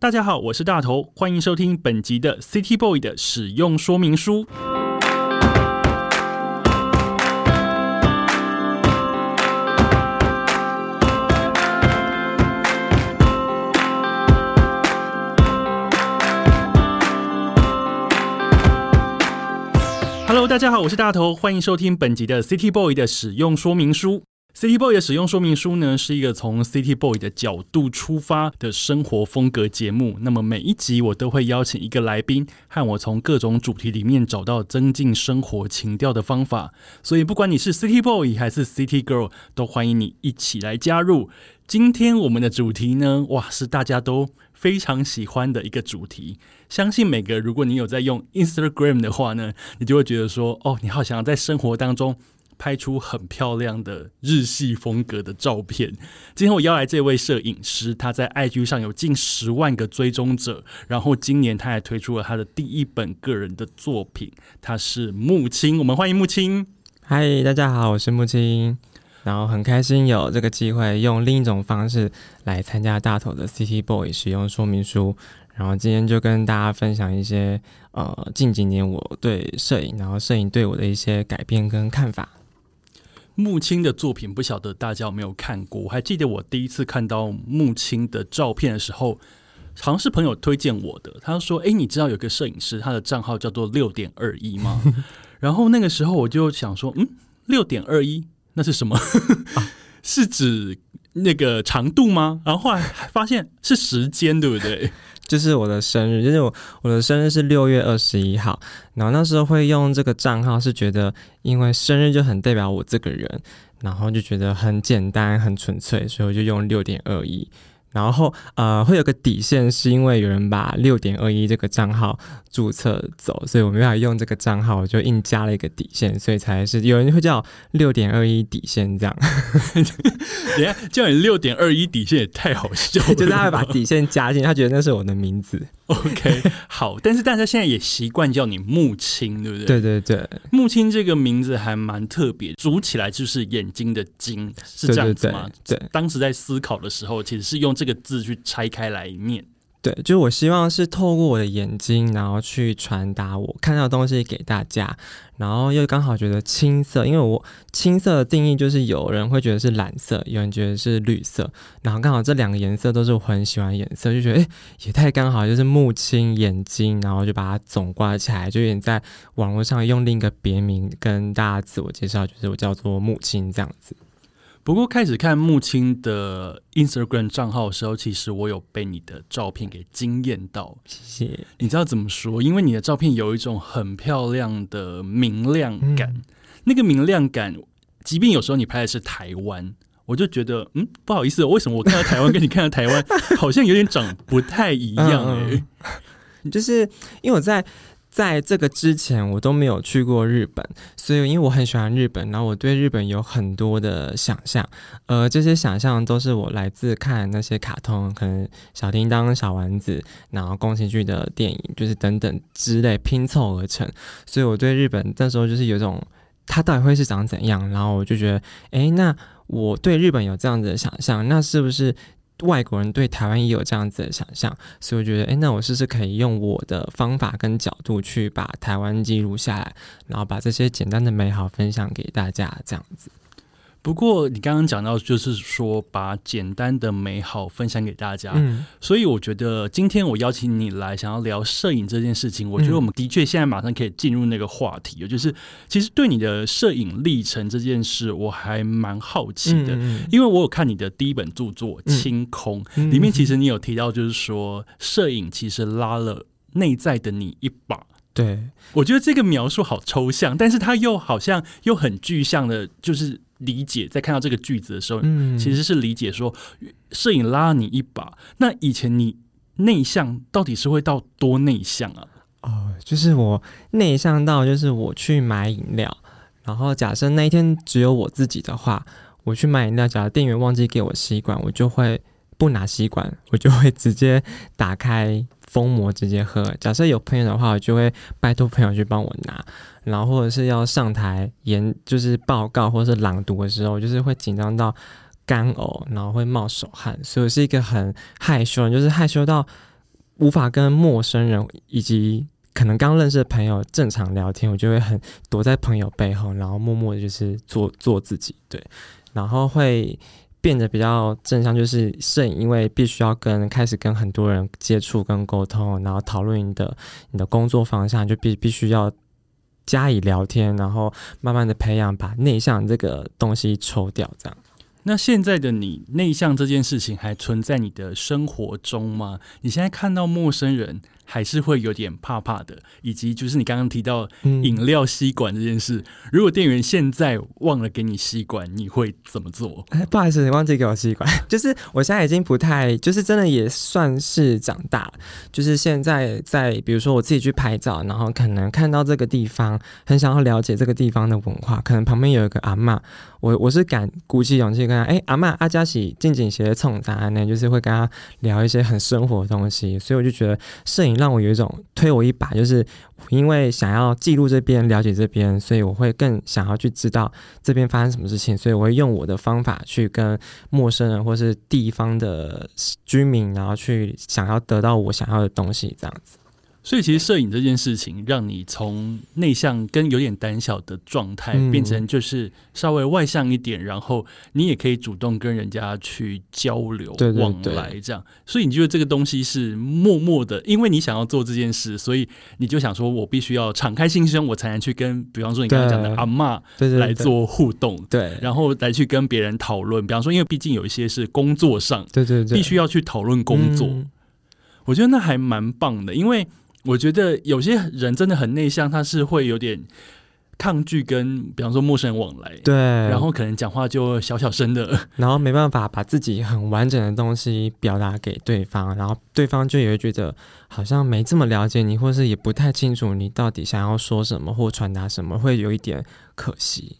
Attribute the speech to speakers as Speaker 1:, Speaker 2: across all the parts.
Speaker 1: 大家好，我是大头，欢迎收听本集的 City Boy 的使用说明书。Hello，大家好，我是大头，欢迎收听本集的 City Boy 的使用说明书。City Boy 的使用说明书呢，是一个从 City Boy 的角度出发的生活风格节目。那么每一集我都会邀请一个来宾，和我从各种主题里面找到增进生活情调的方法。所以不管你是 City Boy 还是 City Girl，都欢迎你一起来加入。今天我们的主题呢，哇，是大家都非常喜欢的一个主题。相信每个如果你有在用 Instagram 的话呢，你就会觉得说，哦，你好想要在生活当中。拍出很漂亮的日系风格的照片。今天我邀来这位摄影师，他在 IG 上有近十万个追踪者，然后今年他还推出了他的第一本个人的作品，他是木青。我们欢迎木青。
Speaker 2: 嗨，大家好，我是木青。然后很开心有这个机会用另一种方式来参加大头的 CT Boy 使用说明书。然后今天就跟大家分享一些呃近几年我对摄影，然后摄影对我的一些改变跟看法。
Speaker 1: 木青的作品不晓得大家有没有看过？我还记得我第一次看到木青的照片的时候，好像是朋友推荐我的。他说：“哎，你知道有个摄影师，他的账号叫做六点二一吗？” 然后那个时候我就想说：“嗯，六点二一那是什么？是指那个长度吗？”然后后来发现是时间，对不对？
Speaker 2: 就是我的生日，就是我我的生日是六月二十一号，然后那时候会用这个账号，是觉得因为生日就很代表我这个人，然后就觉得很简单很纯粹，所以我就用六点二一。然后呃，会有个底线，是因为有人把六点二一这个账号注册走，所以我没办法用这个账号，我就硬加了一个底线，所以才是有人会叫六点二一底线这样。
Speaker 1: 等下叫你六点二一底线也太好笑，
Speaker 2: 就是他会把底线加进，他觉得那是我的名字。
Speaker 1: OK，好，但是大家现在也习惯叫你木青，对不对？
Speaker 2: 对 对对，
Speaker 1: 木青这个名字还蛮特别，组起来就是眼睛的“睛”，是这样子吗？
Speaker 2: 对，
Speaker 1: 当时在思考的时候，其实是用这个个字去拆开来念。
Speaker 2: 对，就是我希望是透过我的眼睛，然后去传达我看到的东西给大家，然后又刚好觉得青色，因为我青色的定义就是有人会觉得是蓝色，有人觉得是绿色，然后刚好这两个颜色都是我很喜欢的颜色，就觉得哎也太刚好，就是木青眼睛，然后就把它总挂起来，就有点在网络上用另一个别名跟大家自我介绍，就是我叫做木青这样子。
Speaker 1: 不过开始看木青的 Instagram 账号的时候，其实我有被你的照片给惊艳到。
Speaker 2: 谢谢。
Speaker 1: 你知道怎么说？因为你的照片有一种很漂亮的明亮感，那个明亮感，即便有时候你拍的是台湾，我就觉得，嗯，不好意思，为什么我看到台湾跟你看到台湾好像有点长不太一样？哎，
Speaker 2: 就是因为我在。在这个之前，我都没有去过日本，所以因为我很喜欢日本，然后我对日本有很多的想象，呃，这些想象都是我来自看那些卡通，可能小叮当、小丸子，然后宫崎骏的电影，就是等等之类拼凑而成，所以我对日本那时候就是有种，它到底会是长怎样，然后我就觉得，哎，那我对日本有这样子的想象，那是不是？外国人对台湾也有这样子的想象，所以我觉得，哎，那我是不是可以用我的方法跟角度去把台湾记录下来，然后把这些简单的美好分享给大家，这样子。
Speaker 1: 不过你刚刚讲到，就是说把简单的美好分享给大家，所以我觉得今天我邀请你来，想要聊摄影这件事情，我觉得我们的确现在马上可以进入那个话题，就是其实对你的摄影历程这件事，我还蛮好奇的，因为我有看你的第一本著作《清空》，里面其实你有提到，就是说摄影其实拉了内在的你一把。
Speaker 2: 对
Speaker 1: 我觉得这个描述好抽象，但是它又好像又很具象的，就是。理解，在看到这个句子的时候，嗯，其实是理解说，摄影拉你一把。那以前你内向到底是会到多内向啊？
Speaker 2: 哦，就是我内向到，就是我去买饮料，然后假设那一天只有我自己的话，我去买饮料，假如店员忘记给我吸管，我就会不拿吸管，我就会直接打开。封膜直接喝。假设有朋友的话，我就会拜托朋友去帮我拿。然后或者是要上台演，就是报告或者是朗读的时候，就是会紧张到干呕，然后会冒手汗，所以我是一个很害羞，就是害羞到无法跟陌生人以及可能刚认识的朋友正常聊天，我就会很躲在朋友背后，然后默默的就是做做自己，对，然后会。变得比较正向，就是摄影，因为必须要跟开始跟很多人接触跟沟通，然后讨论你的你的工作方向，就必必须要加以聊天，然后慢慢的培养，把内向这个东西抽掉，这样。
Speaker 1: 那现在的你，内向这件事情还存在你的生活中吗？你现在看到陌生人？还是会有点怕怕的，以及就是你刚刚提到饮料吸管这件事，如果店员现在忘了给你吸管，你会怎么做？
Speaker 2: 不好意思，你忘记给我吸管。就是我现在已经不太，就是真的也算是长大。就是现在在，比如说我自己去拍照，然后可能看到这个地方，很想要了解这个地方的文化，可能旁边有一个阿妈，我我是敢鼓起勇气跟他，哎，阿妈阿加喜静静鞋冲啥呢？就是会跟他聊一些很生活的东西，所以我就觉得摄影。让我有一种推我一把，就是因为想要记录这边、了解这边，所以我会更想要去知道这边发生什么事情，所以我会用我的方法去跟陌生人或是地方的居民，然后去想要得到我想要的东西，这样子。
Speaker 1: 所以，其实摄影这件事情，让你从内向跟有点胆小的状态，变成就是稍微外向一点，然后你也可以主动跟人家去交流、往来这样。所以，你觉得这个东西是默默的，因为你想要做这件事，所以你就想说，我必须要敞开心胸，我才能去跟，比方说你刚刚讲的阿妈来做互动，
Speaker 2: 对，
Speaker 1: 然后来去跟别人讨论。比方说，因为毕竟有一些是工作上，
Speaker 2: 对对对，
Speaker 1: 必须要去讨论工作。我觉得那还蛮棒的，因为。我觉得有些人真的很内向，他是会有点抗拒跟，比方说陌生人往来，
Speaker 2: 对，
Speaker 1: 然后可能讲话就小小声的，
Speaker 2: 然后没办法把自己很完整的东西表达给对方，然后对方就也会觉得好像没这么了解你，或是也不太清楚你到底想要说什么或传达什么，会有一点可惜。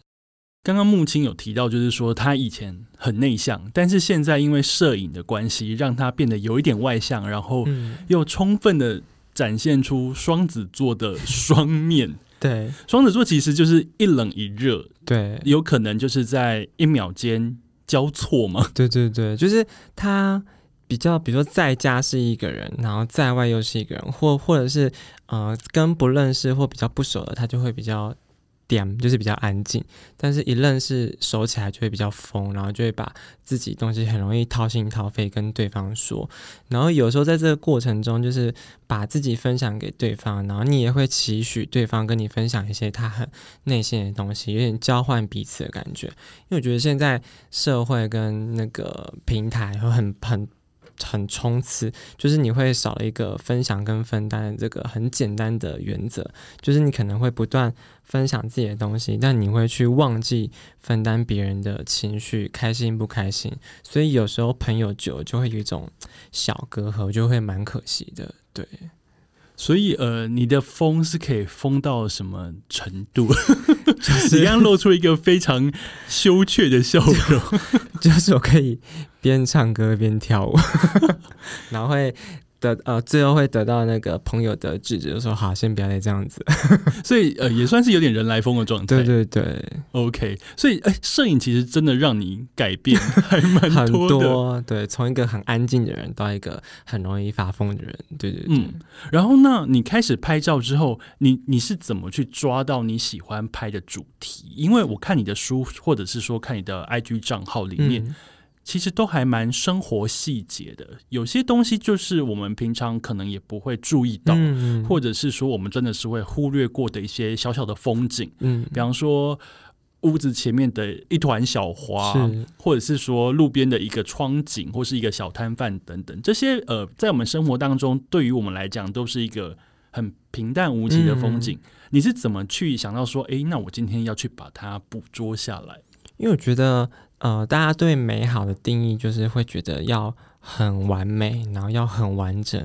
Speaker 1: 刚刚木青有提到，就是说他以前很内向，但是现在因为摄影的关系，让他变得有一点外向，然后又充分的。展现出双子座的双面，
Speaker 2: 对，
Speaker 1: 双子座其实就是一冷一热，
Speaker 2: 对，
Speaker 1: 有可能就是在一秒间交错嘛，
Speaker 2: 对对对，就是他比较，比如说在家是一个人，然后在外又是一个人，或或者是呃跟不认识或比较不熟的，他就会比较。点就是比较安静，但是一愣是熟起来就会比较疯，然后就会把自己东西很容易掏心掏肺跟对方说，然后有时候在这个过程中，就是把自己分享给对方，然后你也会期许对方跟你分享一些他很内心的东西，有点交换彼此的感觉。因为我觉得现在社会跟那个平台会很很。很冲刺，就是你会少了一个分享跟分担的这个很简单的原则，就是你可能会不断分享自己的东西，但你会去忘记分担别人的情绪，开心不开心，所以有时候朋友久就会有一种小隔阂，就会蛮可惜的，对。
Speaker 1: 所以，呃，你的疯是可以疯到什么程度？你刚刚露出一个非常羞怯的笑容，
Speaker 2: 就是我可以边唱歌边跳舞，然后会。得呃，最后会得到那个朋友的制止，就说好，先不要再这样子。
Speaker 1: 所以呃，也算是有点人来疯的状态。
Speaker 2: 对对对
Speaker 1: ，OK。所以哎，摄影其实真的让你改变还蛮
Speaker 2: 多的。对，从一个很安静的人到一个很容易发疯的人。对对嗯。
Speaker 1: 然后呢，你开始拍照之后，你你是怎么去抓到你喜欢拍的主题？因为我看你的书，或者是说看你的 IG 账号里面。其实都还蛮生活细节的，有些东西就是我们平常可能也不会注意到，或者是说我们真的是会忽略过的一些小小的风景。嗯，比方说屋子前面的一团小花，或者是说路边的一个窗景，或是一个小摊贩等等，这些呃，在我们生活当中，对于我们来讲都是一个很平淡无奇的风景。你是怎么去想到说，哎，那我今天要去把它捕捉下来？
Speaker 2: 因为我觉得。呃，大家对美好的定义就是会觉得要很完美，然后要很完整，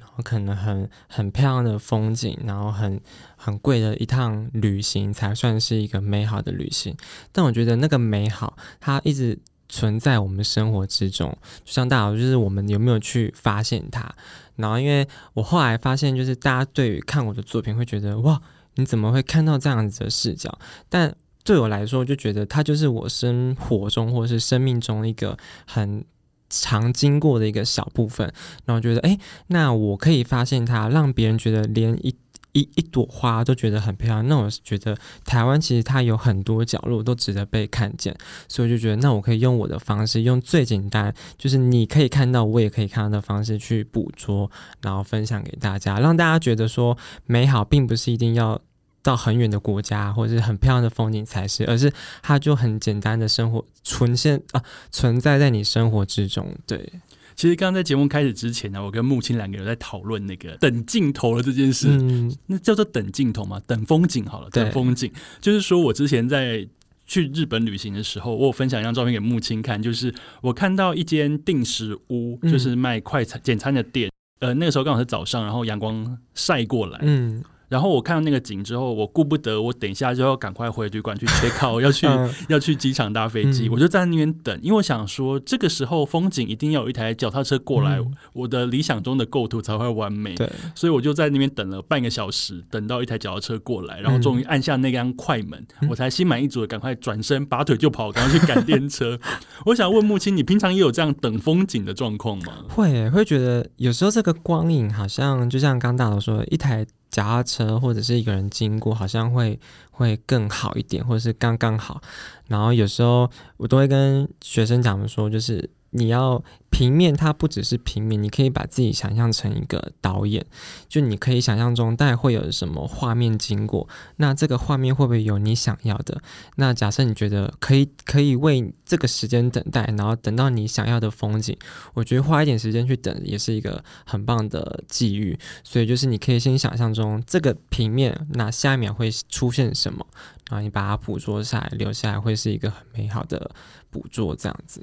Speaker 2: 然后可能很很漂亮的风景，然后很很贵的一趟旅行才算是一个美好的旅行。但我觉得那个美好，它一直存在我们生活之中，就像大家就是我们有没有去发现它。然后，因为我后来发现，就是大家对于看我的作品会觉得哇，你怎么会看到这样子的视角？但对我来说，就觉得它就是我生活中或者是生命中一个很常经过的一个小部分，然后觉得，哎，那我可以发现它，让别人觉得连一。一一朵花都觉得很漂亮，那我是觉得台湾其实它有很多角落都值得被看见，所以我就觉得那我可以用我的方式，用最简单，就是你可以看到，我也可以看到的方式去捕捉，然后分享给大家，让大家觉得说美好并不是一定要到很远的国家或者是很漂亮的风景才是，而是它就很简单的生活存现啊存在在你生活之中，对。
Speaker 1: 其实刚刚在节目开始之前呢，我跟木青两个人在讨论那个等镜头的这件事，嗯那叫做等镜头嘛，等风景好了，等风景。就是说我之前在去日本旅行的时候，我有分享一张照片给木青看，就是我看到一间定时屋，就是卖快餐简餐的店。呃，那个时候刚好是早上，然后阳光晒过来，嗯。然后我看到那个景之后，我顾不得，我等一下就要赶快回旅馆去 check out，要去要去机场搭飞机，我就在那边等，因为我想说这个时候风景一定要有一台脚踏车过来，我的理想中的构图才会完美。
Speaker 2: 对，
Speaker 1: 所以我就在那边等了半个小时，等到一台脚踏车过来，然后终于按下那辆快门，我才心满意足的赶快转身拔腿就跑，赶快去赶电车。我想问木青，你平常也有这样等风景的状况吗？
Speaker 2: 会，会觉得有时候这个光影好像就像刚大头说一台。脚踏车或者是一个人经过，好像会会更好一点，或者是刚刚好。然后有时候我都会跟学生讲说，就是你要。平面它不只是平面，你可以把自己想象成一个导演，就你可以想象中大概会有什么画面经过，那这个画面会不会有你想要的？那假设你觉得可以，可以为这个时间等待，然后等到你想要的风景，我觉得花一点时间去等也是一个很棒的际遇。所以就是你可以先想象中这个平面，那下一秒会出现什么，然后你把它捕捉下来，留下来会是一个很美好的捕捉，这样子。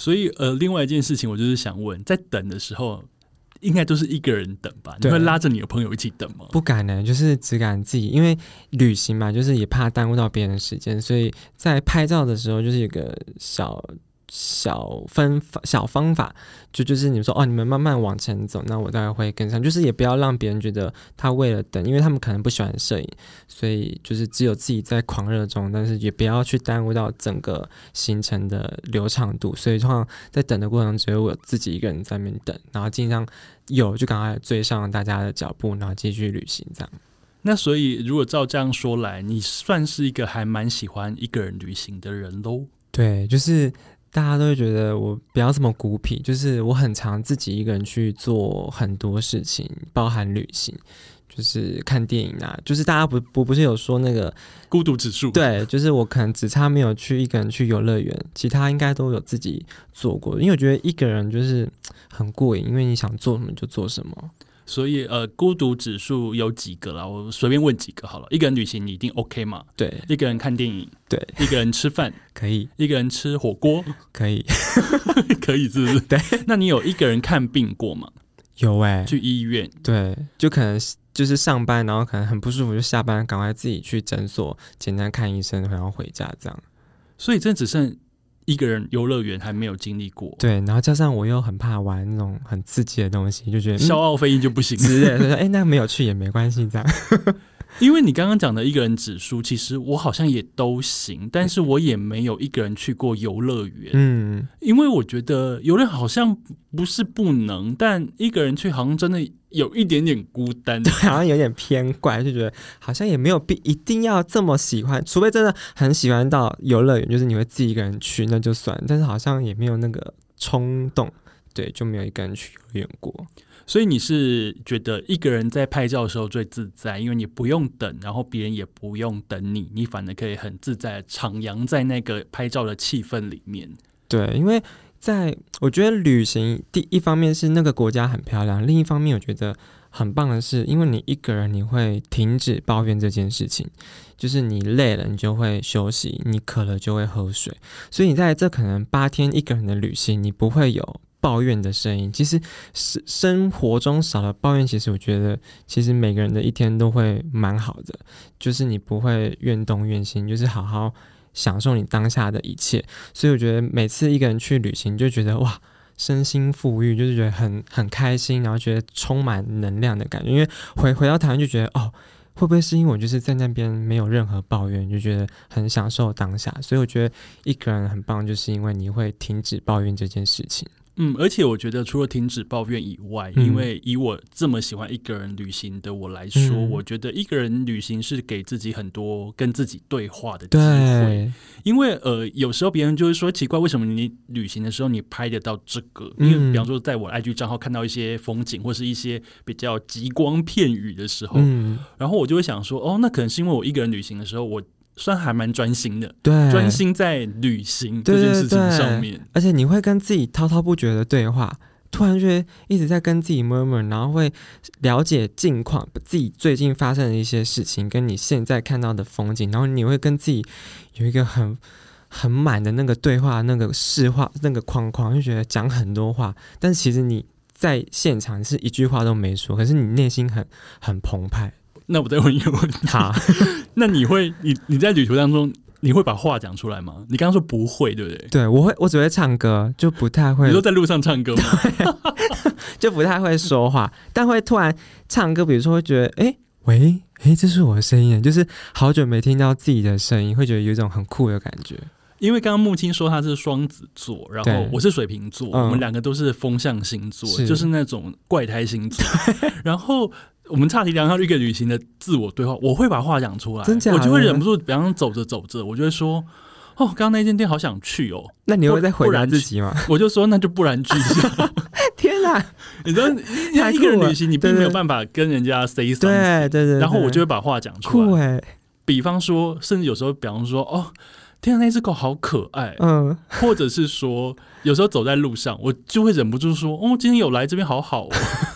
Speaker 1: 所以，呃，另外一件事情，我就是想问，在等的时候，应该都是一个人等吧？你会拉着你的朋友一起等吗？
Speaker 2: 不敢呢，就是只敢自己，因为旅行嘛，就是也怕耽误到别人时间，所以在拍照的时候，就是有个小。小分小方法，就就是你们说哦，你们慢慢往前走，那我大概会跟上。就是也不要让别人觉得他为了等，因为他们可能不喜欢摄影，所以就是只有自己在狂热中，但是也不要去耽误到整个行程的流畅度。所以通常在等的过程中，只有我自己一个人在那边等，然后尽量有就赶快追上大家的脚步，然后继续旅行这样。
Speaker 1: 那所以如果照这样说来，你算是一个还蛮喜欢一个人旅行的人喽？
Speaker 2: 对，就是。大家都会觉得我不要这么孤僻，就是我很常自己一个人去做很多事情，包含旅行，就是看电影啊，就是大家不不不是有说那个
Speaker 1: 孤独指数？
Speaker 2: 对，就是我可能只差没有去一个人去游乐园，其他应该都有自己做过，因为我觉得一个人就是很过瘾，因为你想做什么就做什么。
Speaker 1: 所以，呃，孤独指数有几个啦？我随便问几个好了。一个人旅行，你一定 OK 吗？
Speaker 2: 对。
Speaker 1: 一个人看电影，
Speaker 2: 对。
Speaker 1: 一个人吃饭，
Speaker 2: 可以。
Speaker 1: 一个人吃火锅，
Speaker 2: 可以。
Speaker 1: 可以，是不是？
Speaker 2: 对。
Speaker 1: 那你有一个人看病过吗？
Speaker 2: 有哎，
Speaker 1: 去医院。
Speaker 2: 对，就可能就是上班，然后可能很不舒服，就下班赶快自己去诊所简单看医生，然后回家这样。
Speaker 1: 所以，这只剩。一个人游乐园还没有经历过，
Speaker 2: 对，然后加上我又很怕玩那种很刺激的东西，就觉得
Speaker 1: 消耗费用就不行。
Speaker 2: 是的，说哎，那没有去也没关系，这样。
Speaker 1: 因为你刚刚讲的一个人指数，其实我好像也都行，但是我也没有一个人去过游乐园。嗯，因为我觉得游乐好像不是不能，但一个人去好像真的有一点点孤单，对
Speaker 2: 好像有点偏怪，就觉得好像也没有必一定要这么喜欢，除非真的很喜欢到游乐园，就是你会自己一个人去那就算，但是好像也没有那个冲动，对，就没有一个人去游乐园过。
Speaker 1: 所以你是觉得一个人在拍照的时候最自在，因为你不用等，然后别人也不用等你，你反而可以很自在徜徉在那个拍照的气氛里面。
Speaker 2: 对，因为在我觉得旅行第一方面是那个国家很漂亮，另一方面我觉得很棒的是，因为你一个人你会停止抱怨这件事情，就是你累了你就会休息，你渴了就会喝水，所以你在这可能八天一个人的旅行，你不会有。抱怨的声音，其实生生活中少了抱怨，其实我觉得，其实每个人的一天都会蛮好的，就是你不会怨东怨西，就是好好享受你当下的一切。所以我觉得每次一个人去旅行，就觉得哇，身心富裕，就是觉得很很开心，然后觉得充满能量的感觉。因为回回到台湾就觉得，哦，会不会是因为我就是在那边没有任何抱怨，就觉得很享受当下。所以我觉得一个人很棒，就是因为你会停止抱怨这件事情。
Speaker 1: 嗯，而且我觉得除了停止抱怨以外，
Speaker 2: 嗯。
Speaker 1: 因为以我这么喜欢一个人旅行的我来说，
Speaker 2: 嗯。
Speaker 1: 我觉得一个人旅行是给自己很多跟自己对话的机会。因为呃，有时候别人就会说奇怪，为什么你旅行的时候你拍得到这个？
Speaker 2: 嗯
Speaker 1: 因为比方说，在我 IG 账号看到一些风景或是一些比较极光片语的时候，
Speaker 2: 嗯，
Speaker 1: 然后我就会想说，哦，那可能是因为我一个人旅行的时候，我算还蛮专心的，
Speaker 2: 对，
Speaker 1: 专心在旅行这件事情上面。
Speaker 2: 而且你会跟自己滔滔不绝的对话，突然觉得一直在跟自己 murmur，然后会了解近况，自己最近发生的一些事情，跟你现在看到的风景，然后你会跟自己有一个很很满的那个对话，那个视话那个框框，就觉得讲很多话，但其实你在现场是一句话都没说，可是你内心很很澎湃。
Speaker 1: 那我再问一个问题，
Speaker 2: 好，
Speaker 1: 那你会你你在旅途当中，你会把话讲出来吗？你刚刚说不会，对不对？
Speaker 2: 对我会，我只会唱歌，就不太会
Speaker 1: 你说在路上唱歌吗？
Speaker 2: 就不太会说话，但会突然唱歌，比如说会觉得，哎、喂，哎、这是我的声音，就是好久没听到自己的声音，会觉得有一种很酷的感觉。
Speaker 1: 因为刚刚木青说他是双子座，然后我是水瓶座，
Speaker 2: 嗯
Speaker 1: 我们两个都是风象星座，
Speaker 2: 是
Speaker 1: 就是那种怪胎星座。然后我们差题聊到一个旅行的自我对话，我会把话讲出来，
Speaker 2: 真假的
Speaker 1: 我就会忍不住，比方说走着走着，我就会说。哦，刚刚那间店好想去哦，
Speaker 2: 那你会再回答自己吗？
Speaker 1: 我就说那就不然去一下。
Speaker 2: 天哪！
Speaker 1: 你知道，一个人旅行，你并没有办法跟人家 say something，
Speaker 2: 对对对，
Speaker 1: 然后我就会
Speaker 2: 会
Speaker 1: 把话讲出
Speaker 2: 酷
Speaker 1: 来。
Speaker 2: 哎，
Speaker 1: 比方说，甚至有时候，比方说，哦，天啊，那只狗好可爱，
Speaker 2: 嗯，
Speaker 1: 或者是说，有时候走在路上，我就会忍不住说：“哦，今天有来这边好好哦。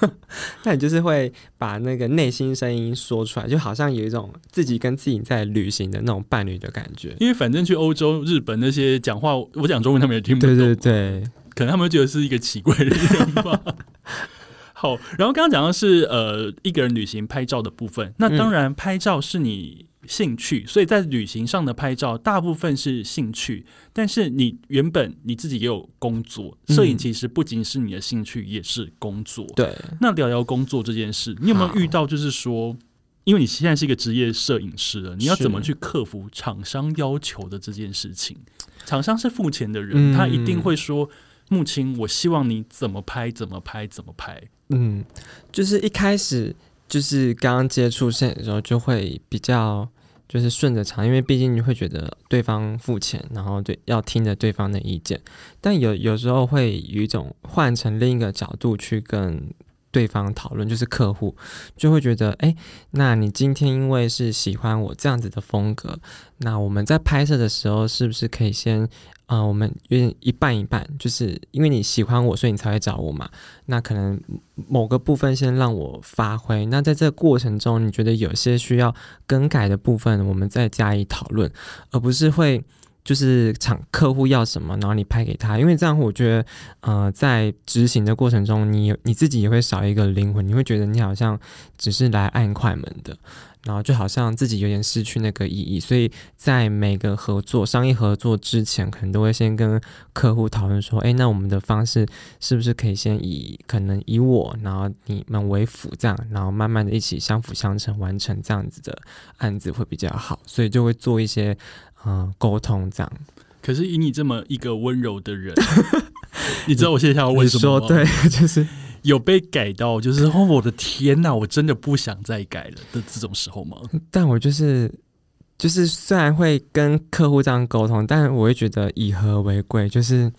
Speaker 2: 那你就是会把那个内心声音说出来，就好像有一种自己跟自己在旅行的那种伴侣的感觉”。
Speaker 1: 因为反正去欧洲、日本那些讲话，我讲中文他们也听不懂，
Speaker 2: 对对对，
Speaker 1: 可能他们会觉得是一个奇怪的人吧。好，然后刚刚讲的是呃一个人旅行拍照的部分，那当然拍照是你兴趣，所以在旅行上的拍照大部分是兴趣，但是你原本你自己也有工作，
Speaker 2: 嗯
Speaker 1: 摄影其实不仅是你的兴趣，也是工作。
Speaker 2: 对，
Speaker 1: 那聊聊工作这件事，你有没有遇到就是说，因为你现在是一个职业摄影师了，你要怎么去克服厂商要求的这件事情？厂商是付钱的人，
Speaker 2: 嗯
Speaker 1: 他一定会说：“木青，我希望你怎么拍，怎么拍，怎么拍。
Speaker 2: 嗯，就是一开始就是刚刚接触摄影的时候，就会比较就是顺着场，因为毕竟你会觉得对方付钱，然后对要听着对方的意见，但有有时候会有一种换成另一个角度去跟。对方讨论就是客户就会觉得，哎，那你今天因为是喜欢我这样子的风格，那我们在拍摄的时候是不是可以先，啊，我们约一半一半，就是因为你喜欢我，所以你才会找我嘛。那可能某个部分先让我发挥，那在这过程中，你觉得有些需要更改的部分，我们再加以讨论，而不是会就是厂客户要什么，然后你拍给他，因为这样我觉得，呃，在执行的过程中，你你自己也会少一个灵魂，你会觉得你好像只是来按快门的。然后就好像自己有点失去那个意义，所以在每个合作、商业合作之前，可能都会先跟客户讨论说：“哎，那我们的方式是不是可以先以可能以我，然后你们为辅，这样，然后慢慢的一起相辅相成，完成这样子的案子会比较好。”所以就会做一些嗯、呃沟通，这样。
Speaker 1: 可是以你这么一个温柔的人，你知道我现在要问什么吗？
Speaker 2: 说对，就是
Speaker 1: 有被改到就是哦，我的天哪，我真的不想再改了的这种时候吗？
Speaker 2: 但我就是就是虽然会跟客户这样沟通，但我会觉得以和为贵，就是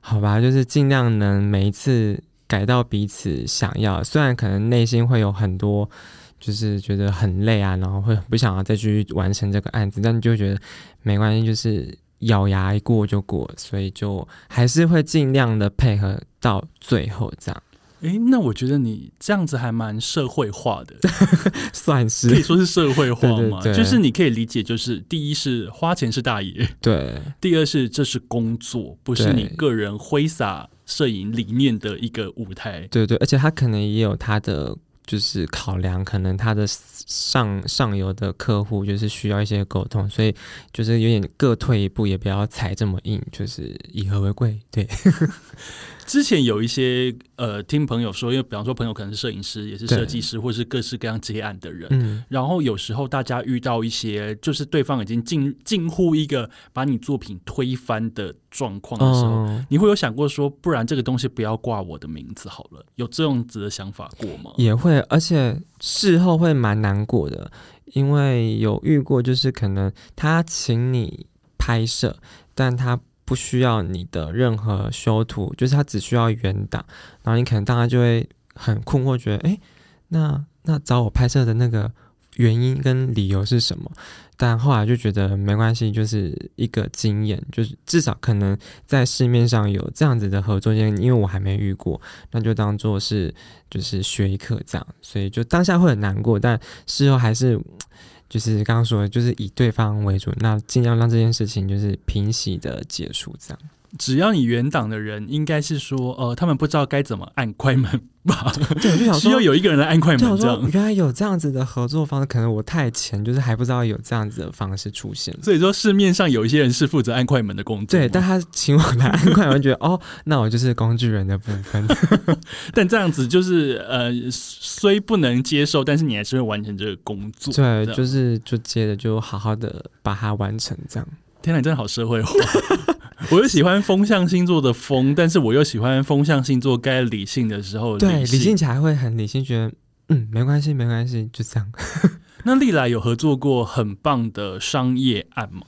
Speaker 2: 好吧，就是尽量能每一次改到彼此想要，虽然可能内心会有很多。就是觉得很累啊，然后会不想要再继续完成这个案子，但你就觉得没关系，就是咬牙一过就过，所以就还是会尽量的配合到最后，这样。
Speaker 1: 诶，那我觉得你这样子还蛮社会化的，
Speaker 2: 算是。
Speaker 1: 可以说是社会化嘛。就是你可以理解，就是第一是花钱是大爷，
Speaker 2: 对。
Speaker 1: 第二是这是工作，不是你个人挥洒摄影理念的一个舞台。
Speaker 2: 对对，而且他可能也有他的就是考量，可能他的上上游的客户就是需要一些沟通，所以就是有点各退一步，也不要踩这么硬，就是以和为贵。对，
Speaker 1: 之前有一些呃，听朋友说，因为比方说朋友可能是摄影师，也是设计师，或是各式各样接案的人。
Speaker 2: 嗯，
Speaker 1: 然后有时候大家遇到一些，就是对方已经近近乎一个把你作品推翻的状况的时候，
Speaker 2: 哦
Speaker 1: 你会有想过说，不然这个东西不要挂我的名字好了？有这样子的想法过吗？
Speaker 2: 也会，而且事后会蛮难过的，因为有遇过，就是可能他请你拍摄，但他不需要你的任何修图，就是他只需要原档，然后你可能大家就会很困惑，觉得诶，那那找我拍摄的那个原因跟理由是什么？但后来就觉得没关系，就是一个经验，就是至少可能在市面上有这样子的合作经验，因为我还没遇过，那就当做是就是学一课这样，所以就当下会很难过，但事后还是就是刚刚说的，就是以对方为主，那尽量让这件事情就是平息的结束这样。
Speaker 1: 只要你原党的人，应该是说，呃，他们不知道该怎么按快门吧？
Speaker 2: 对，我就想
Speaker 1: 需要
Speaker 2: 说。
Speaker 1: 有一个人来按快，门，这样。
Speaker 2: 我说原来有这样子的合作方式，可能我太浅，就是还不知道有这样子的方式出现。
Speaker 1: 所以说，市面上有一些人是负责按快门的工作，
Speaker 2: 对，但他请我来按快门，觉得哦，那我就是工具人的部分。
Speaker 1: 但这样子就是呃，虽不能接受，但是你还是会完成这个工作。
Speaker 2: 对，就是就接着就好好的把它完成，这样。
Speaker 1: 天哪，你真的好社会化。我又喜欢风象星座的风，但是我又喜欢风象星座该理性的时候
Speaker 2: 对，理
Speaker 1: 性
Speaker 2: 性。起来会很理性，觉得嗯，没关系，没关系，就这样。
Speaker 1: 那历来有合作过很棒的商业案吗？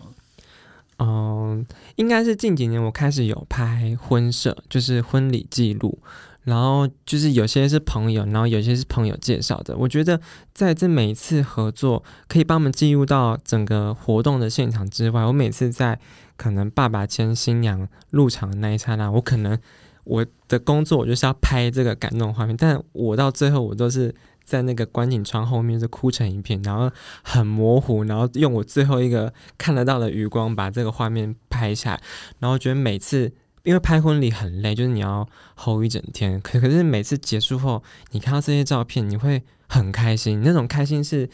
Speaker 2: 嗯，应该是近几年我开始有拍婚摄，就是婚礼记录，然后就是有些是朋友，然后有些是朋友介绍的。我觉得在这每一次合作，可以帮我们记录到整个活动的现场之外，我每次在可能爸爸牵新娘入场的那一刹那，我可能我的工作我就是要拍这个感动画面，但我到最后我都是。在那个观景窗后面就哭成一片，然后很模糊，然后用我最后一个看得到的余光把这个画面拍下来，然后觉得每次因为拍婚礼很累，就是你要 hold 一整天，可可是每次结束后，你看到这些照片，你会很开心，那种开心是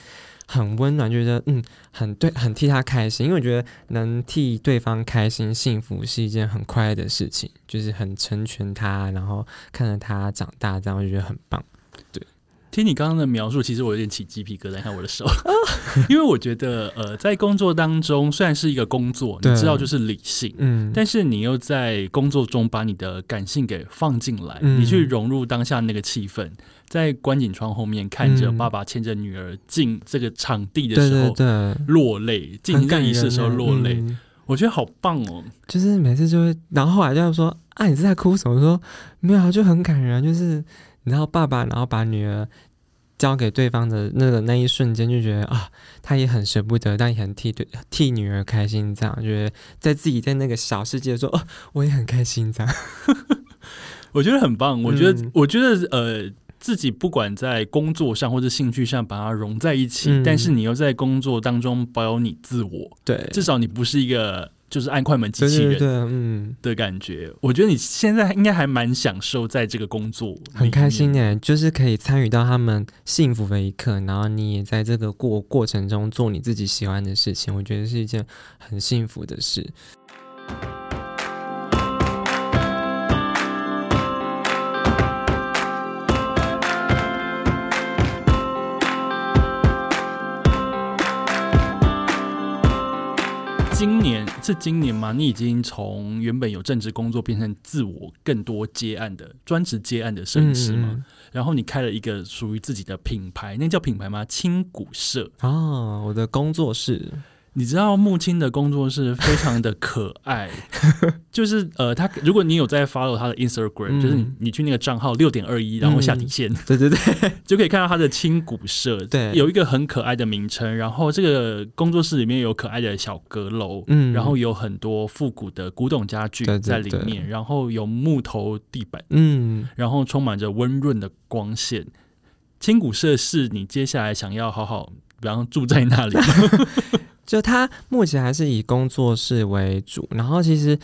Speaker 2: 很温暖，觉得嗯很对，很替他开心，因为我觉得能替对方开心、幸福是一件很快乐的事情，就是很成全他，然后看着他长大，这样我就觉得很棒。
Speaker 1: 听你刚刚的描述，其实我有点起鸡皮疙瘩，看我的手，因为我觉得，呃，在工作当中，虽然是一个工作，你知道就是理性，
Speaker 2: 嗯，
Speaker 1: 但是你又在工作中把你的感性给放进来，
Speaker 2: 嗯。
Speaker 1: 你去融入当下那个气氛，在观景窗后面看着
Speaker 2: 嗯。
Speaker 1: 爸爸牵着女儿进这个场地的时候
Speaker 2: 对，
Speaker 1: 落泪，进行这
Speaker 2: 很感人
Speaker 1: 个仪式的时候
Speaker 2: 欸
Speaker 1: 落泪，
Speaker 2: 嗯。
Speaker 1: 我觉得好棒哦。
Speaker 2: 就是每次就会，然后后来就说啊，你是在哭什么？我说没有啊，就很感人啊，就是你知道爸爸，然后把女儿交给对方的那个那一瞬间，就觉得啊，他也很舍不得，但也很替对替女儿开心，这样觉得在自己在那个小世界说，哦，我也很开心，这样。
Speaker 1: 我觉得很棒，我觉得，
Speaker 2: 嗯
Speaker 1: 我觉得，呃，自己不管在工作上或者兴趣上把它融在一起，
Speaker 2: 嗯
Speaker 1: 但是你又在工作当中保有你自我，
Speaker 2: 对，
Speaker 1: 至少你不是一个就是按快门机器人
Speaker 2: 嗯，
Speaker 1: 的感觉。我觉得你现在应该还蛮享受在这个工作，
Speaker 2: 很开心。耶，就是可以参与到他们幸福的一刻，然后你也在这个过过程中做你自己喜欢的事情，我觉得是一件很幸福的事。
Speaker 1: 今年是今年吗？你已经从原本有正职工作变成自我更多接案的专职接案的摄影师吗？
Speaker 2: 嗯
Speaker 1: 然后你开了一个属于自己的品牌，那叫品牌吗？青谷社。
Speaker 2: 啊，我的工作室，
Speaker 1: 你知道木青的工作室非常的可爱，就是呃，他如果你有在 follow 他的 Instagram，、
Speaker 2: 嗯。
Speaker 1: 就是你你去那个账号六点二一，然后下底线、
Speaker 2: 对对对，
Speaker 1: 就可以看到他的青古社，
Speaker 2: 对。
Speaker 1: 有一个很可爱的名称，然后这个工作室里面有可爱的小阁楼，
Speaker 2: 嗯。
Speaker 1: 然后有很多复古的古董家具在里面，
Speaker 2: 对
Speaker 1: 然后有木头地板，
Speaker 2: 嗯，
Speaker 1: 然后充满着温润的光线。青古社是你接下来想要好好，比方住在那里。吗，
Speaker 2: 就他目前还是以工作室为主，然后其实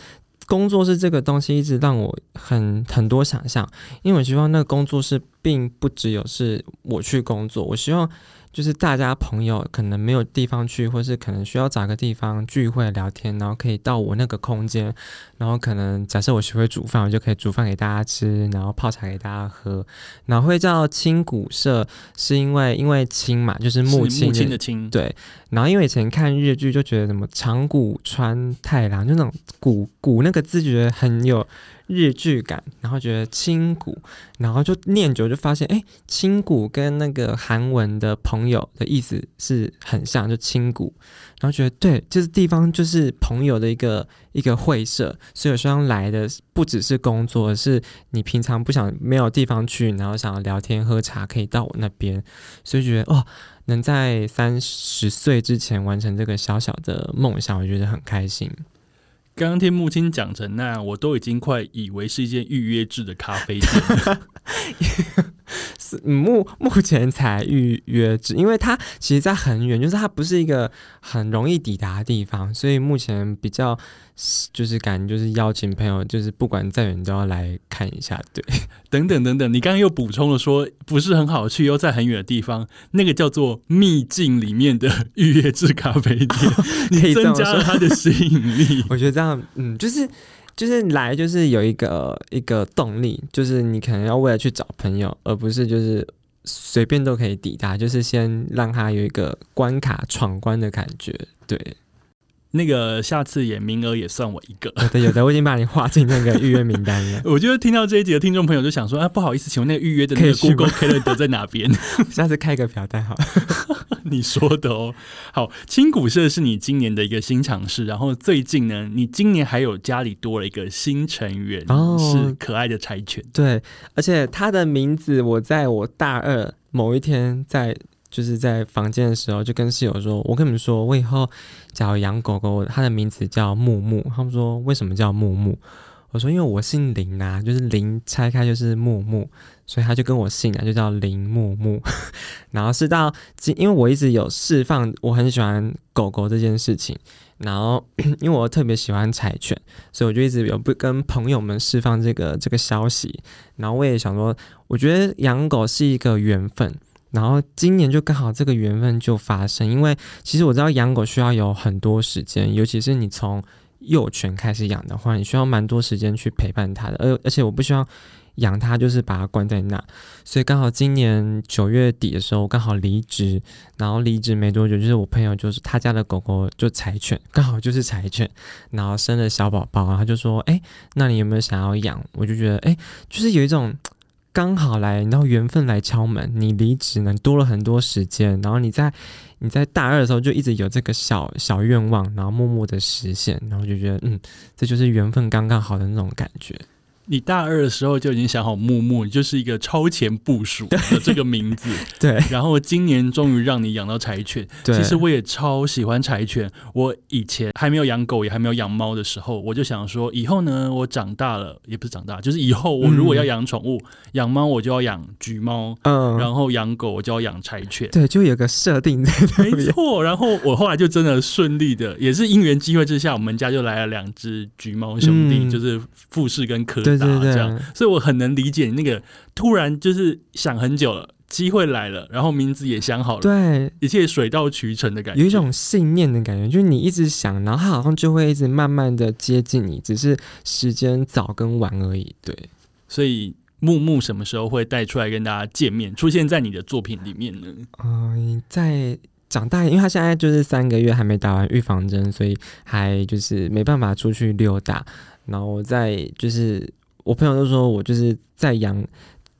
Speaker 2: 工作室这个东西一直让我很很多想象，因为我希望那个工作室并不只有是我去工作，我希望。就是大家朋友可能没有地方去，或是可能需要找个地方聚会聊天，然后可以到我那个空间，然后可能假设我学会煮饭，我就可以煮饭给大家吃，然后泡茶给大家喝。然后会叫青谷社，是因为因为青嘛，就是木青
Speaker 1: 的青，
Speaker 2: 对。然后因为以前看日剧就觉得什么长谷川太郎，就那种谷谷那个字觉得很有。日剧感，然后觉得青谷，然后就念久就发现，哎，青谷跟那个韩文的朋友的意思是很像，就青谷，然后觉得对，就是地方就是朋友的一个一个会社，所以有时候来的不只是工作，是你平常不想没有地方去，然后想要聊天喝茶，可以到我那边，所以觉得哦，能在三十岁之前完成这个小小的梦想，我觉得很开心。
Speaker 1: 刚刚听木青讲成那样，我都已经快以为是一间预约制的咖啡店。
Speaker 2: 是目目前才预约制，因为它其实在很远，就是它不是一个很容易抵达的地方，所以目前比较就是感觉就是邀请朋友，就是不管再远都要来看一下。对，
Speaker 1: 等等等等，你刚刚又补充了说不是很好去，又在很远的地方，那个叫做秘境里面的预约制咖啡店，可以增加了它的吸引力。
Speaker 2: 我觉得这样，嗯，就是。就是来就是有一个一个动力，就是你可能要为了去找朋友，而不是就是随便都可以抵达，就是先让他有一个关卡闯关的感觉，对。
Speaker 1: 那个下次也名额也算我一个，
Speaker 2: 有的有的，我已经把你划进那个预约名单了。
Speaker 1: 我觉得听到这一集的听众朋友就想说，啊，不好意思，请问那个预约的那个 Google Calendar 在哪边？
Speaker 2: 下次开个表单好。
Speaker 1: 你说的哦，好，青谷社是你今年的一个新尝试，然后最近呢，你今年还有家里多了一个新成员，是可爱的柴犬。
Speaker 2: 对，而且它的名字，我在我大二某一天在。就是在房间的时候，就跟室友说：“我跟你们说，我以后假如养狗狗，它的名字叫木木。”他们说：“为什么叫木木？”我说：“因为我姓林啊，就是林拆开就是木木，所以他就跟我姓啊，就叫林木木。”然后是到今，因为我一直有释放，我很喜欢狗狗这件事情。然后 因为我特别喜欢柴犬，所以我就一直有不跟朋友们释放这个这个消息。然后我也想说，我觉得养狗是一个缘分。然后今年就刚好这个缘分就发生，因为其实我知道养狗需要有很多时间，尤其是你从幼犬开始养的话，你需要蛮多时间去陪伴它的。而而且我不希望养它就是把它关在那，所以刚好今年九月底的时候刚好离职，然后离职没多久，就是我朋友就是他家的狗狗就柴犬，刚好就是柴犬，然后生了小宝宝，然后就说：“哎，那你有没有想要养？”我就觉得，哎，就是有一种。刚好来，然后缘分来敲门，你离职呢，多了很多时间，然后你在你在大二的时候就一直有这个小小愿望，然后默默的实现，然后就觉得嗯，这就是缘分刚刚好的那种感觉。
Speaker 1: 你大二的时候就已经想好木木，就是一个超前部署的这个名字。
Speaker 2: 对，
Speaker 1: 然后今年终于让你养到柴犬。
Speaker 2: 对，
Speaker 1: 其实我也超喜欢柴犬。我以前还没有养狗，也还没有养猫的时候，我就想说，以后呢，我长大了，也不是长大，就是以后我如果要养宠物，养猫我就要养橘猫，嗯，然后养狗我就要养柴犬。
Speaker 2: 对，就有个设定在
Speaker 1: 没错。然后我后来就真的顺利的，也是因缘机会之下，我们家就来了两只橘猫兄弟，就是富士跟可。
Speaker 2: 对对对，
Speaker 1: 这样，所以我很能理解你那个突然就是想很久了，机会来了，然后名字也想好了，
Speaker 2: 对，
Speaker 1: 一切水到渠成的感觉，
Speaker 2: 有一种信念的感觉，就是你一直想，然后它好像就会一直慢慢的接近你，只是时间早跟晚而已。对，
Speaker 1: 所以木木什么时候会带出来跟大家见面，出现在你的作品里面呢？
Speaker 2: 嗯，在长大，因为他现在就是三个月还没打完预防针，所以还就是没办法出去溜达。然后在就是我朋友都说我就是在养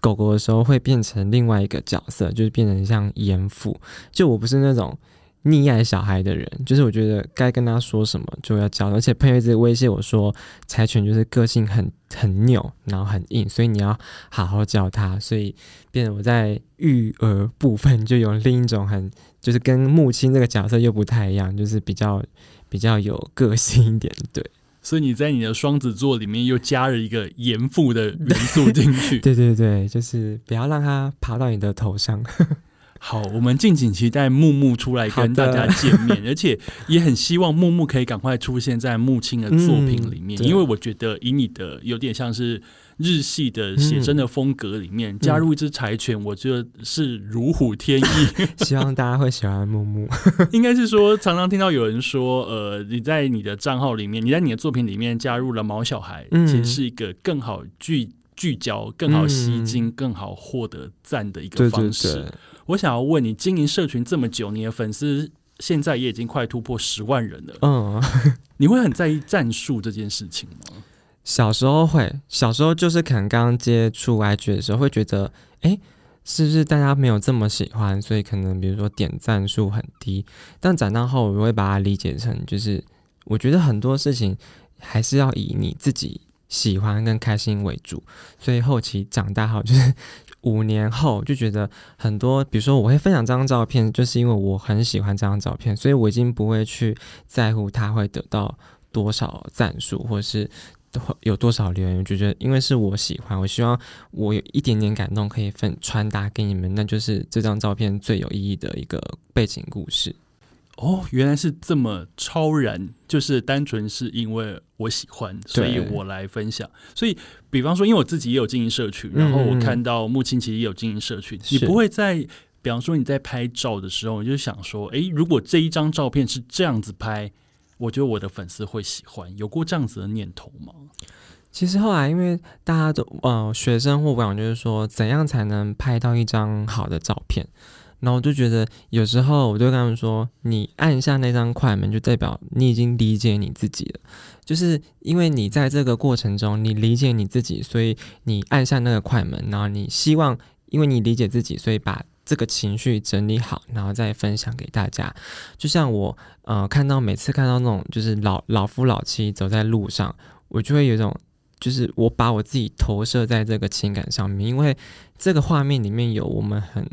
Speaker 2: 狗狗的时候会变成另外一个角色，就是变成像严父。就我不是那种溺爱小孩的人，就是我觉得该跟他说什么就要教。而且朋友一直威胁我说，柴犬就是个性很很扭，然后很硬，所以你要好好教它。所以变得我在育儿部分就有另一种很，就是跟母亲这个角色又不太一样，就是比较比较有个性一点，对。
Speaker 1: 所以你在你的双子座里面又加了一个严父的元素进去。
Speaker 2: 对对对，就是不要让它爬到你的头上。
Speaker 1: 好，我们敬请期待木木出来跟大家见面，而且也很希望木木可以赶快出现在木青的作品里面，因为我觉得以你的有点像是日系的写真的风格里面加入一只柴犬，我觉得是如虎添翼。
Speaker 2: 希望大家会喜欢木木。
Speaker 1: 应该是说，常常听到有人说，呃，你在你的账号里面，你在你的作品里面加入了毛小孩，其实是一个更好聚聚焦、更好吸睛、更好获得赞的一个方式。我想要问你，经营社群这么久，你的粉丝现在也已经快突破十万人了。嗯，你会很在意战术这件事情吗？
Speaker 2: 小时候会，小时候就是可能刚接触 IG 的时候，会觉得，哎，是不是大家没有这么喜欢，所以可能比如说点赞数很低。但长大后，我会把它理解成，就是我觉得很多事情还是要以你自己喜欢跟开心为主。所以后期长大后就是。五年后就觉得很多，比如说我会分享这张照片，就是因为我很喜欢这张照片，所以我已经不会去在乎它会得到多少赞数，或是有多少留言。我就觉得，因为是我喜欢，我希望我有一点点感动可以分传达给你们，那就是这张照片最有意义的一个背景故事。
Speaker 1: 哦，原来是这么超然，就是单纯是因为我喜欢，所以我来分享。所以，比方说，因为我自己也有经营社群，然后我看到木青其实也有经营社群，你不会在，比方说你在拍照的时候，你就想说，诶，如果这一张照片是这样子拍，我觉得我的粉丝会喜欢，有过这样子的念头吗？
Speaker 2: 其实后来，因为大家都呃，学生或讲就是说，怎样才能拍到一张好的照片？然后我就觉得，有时候我就跟他们说：“你按下那张快门，就代表你已经理解你自己了。就是因为你在这个过程中，你理解你自己，所以你按下那个快门。然后你希望，因为你理解自己，所以把这个情绪整理好，然后再分享给大家。就像我，呃，看到每次看到那种就是老老夫老妻走在路上，我就会有一种，就是我把我自己投射在这个情感上面，因为这个画面里面有我们很。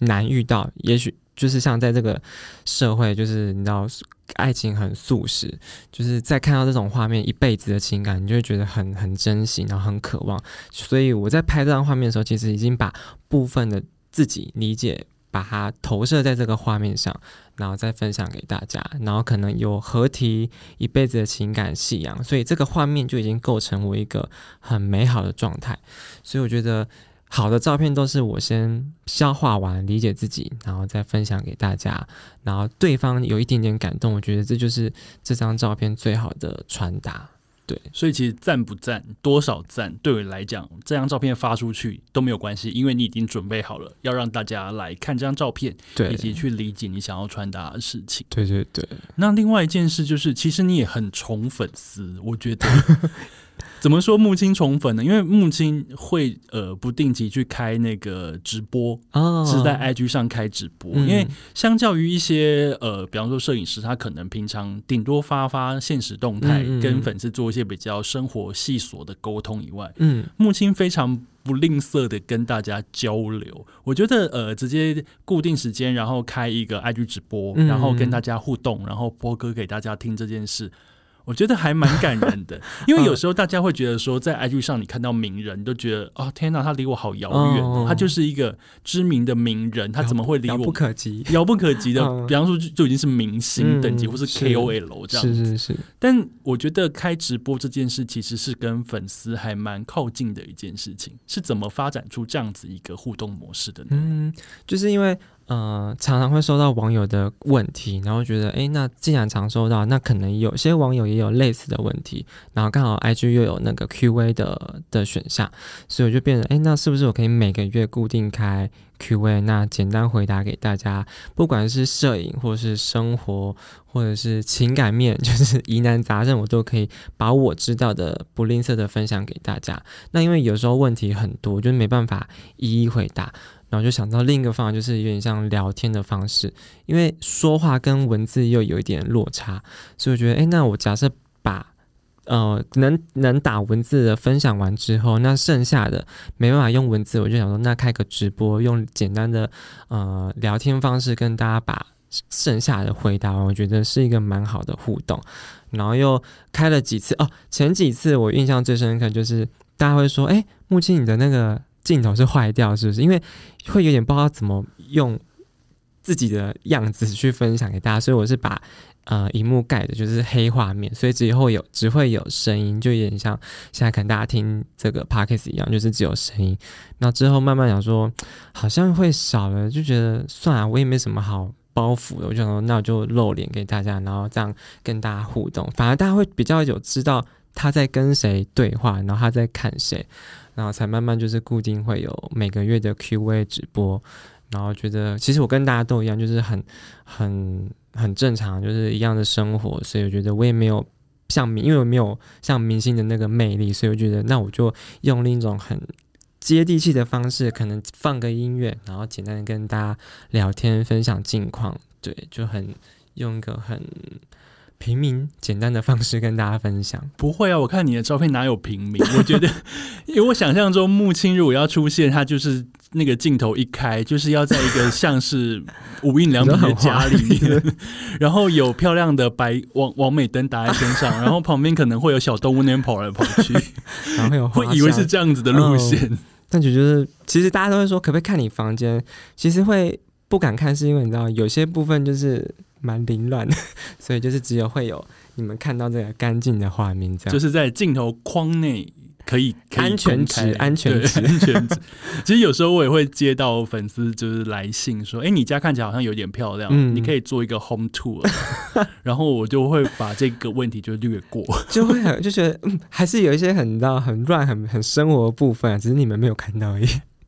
Speaker 2: 难遇到，也许就是像在这个社会，就是你知道，爱情很速食，就是在看到这种画面，一辈子的情感，你就会觉得很很珍惜，然后很渴望。所以我在拍这张画面的时候，其实已经把部分的自己理解，把它投射在这个画面上，然后再分享给大家，然后可能有合体一辈子的情感信仰，所以这个画面就已经构成我一个很美好的状态。所以我觉得。好的照片都是我先消化完、理解自己，然后再分享给大家，然后对方有一点点感动，我觉得这就是这张照片最好的传达。对，
Speaker 1: 所以其实赞不赞、多少赞，对我来讲，这张照片发出去都没有关系，因为你已经准备好了要让大家来看这张照片，
Speaker 2: 对，
Speaker 1: 以及去理解你想要传达的事情。
Speaker 2: 对对对。
Speaker 1: 那另外一件事就是，其实你也很宠粉丝，我觉得。怎么说木青宠粉呢？因为木青会呃不定期去开那个直播是在 IG 上开直播。因为相较于一些呃，比方说摄影师，他可能平常顶多发发现实动态，跟粉丝做一些比较生活细琐的沟通以外，嗯，木青非常不吝啬的跟大家交流。我觉得呃，直接固定时间，然后开一个 IG 直播，然后跟大家互动，然后播歌给大家听这件事。我觉得还蛮感人的，因为有时候大家会觉得说，在 IG 上你看到名人，都觉得哦天哪，他离我好遥远，他就是一个知名的名人，他怎么会离我
Speaker 2: 遥不可及？
Speaker 1: 遥不可及的，比方说就已经是明星等级或是 KOL 这样
Speaker 2: 子。是是是。
Speaker 1: 但我觉得开直播这件事其实是跟粉丝还蛮靠近的一件事情，是怎么发展出这样子一个互动模式的呢？
Speaker 2: 嗯，就是因为。呃，常常会收到网友的问题，然后觉得，哎，那既然常收到，那可能有些网友也有类似的问题，然后刚好 IG 又有那个 Q&A 的的选项，所以我就变成，哎，那是不是我可以每个月固定开 Q&A，那简单回答给大家，不管是摄影或是生活或者是情感面，就是疑难杂症，我都可以把我知道的不吝啬的分享给大家。那因为有时候问题很多，就没办法一一回答。然后就想到另一个方法，就是有点像聊天的方式，因为说话跟文字又有一点落差，所以我觉得，哎，那我假设把呃能能打文字的分享完之后，那剩下的没办法用文字，我就想说，那开个直播，用简单的呃聊天方式跟大家把剩下的回答，我觉得是一个蛮好的互动。然后又开了几次哦，前几次我印象最深刻就是大家会说，哎，木青你的那个。镜头是坏掉，是不是？因为会有点不知道怎么用自己的样子去分享给大家，所以我是把呃荧幕盖的就是黑画面，所以只会有只会有声音，就有点像现在可能大家听这个 podcast 一样，就是只有声音。那之后慢慢想说，好像会少了，就觉得算了，我也没什么好包袱的，我就想说那我就露脸给大家，然后这样跟大家互动，反而大家会比较有知道他在跟谁对话，然后他在看谁，然后才慢慢就是固定会有每个月的 Q&A 直播。然后觉得，其实我跟大家都一样，就是很、很、很正常，就是一样的生活。所以我觉得我也没有像明，因为我没有像明星的那个魅力，所以我觉得那我就用另一种很接地气的方式，可能放个音乐，然后简单的跟大家聊天，分享近况。对，就很用一个很平民、简单的方式跟大家分享。
Speaker 1: 不会啊，我看你的照片哪有平民？我觉得，因为我想象中木青如果要出现，他就是。那个镜头一开，就是要在一个像是无印良品的家里面，然后有漂亮的白王王美灯打在身上，然后旁边可能会有小动物那边跑来跑去，
Speaker 2: 然后有
Speaker 1: 会以为是这样子的路线。
Speaker 2: 但就觉得，其实大家都会说，可不可以看你房间？其实会不敢看，是因为你知道有些部分就是蛮凌乱的，所以就是只有会有你们看到这个干净的画面，这样
Speaker 1: 就是在镜头框内。可以
Speaker 2: 安全值，安全值，
Speaker 1: 安全值。其实有时候我也会接到粉丝就是来信说：“哎，你家看起来好像有点漂亮，你可以做一个 home tour。”然后我就会把这个问题就略过，
Speaker 2: 就会很就觉得嗯，还是有一些很到很乱、很很生活的部分，只是你们没有看到而已。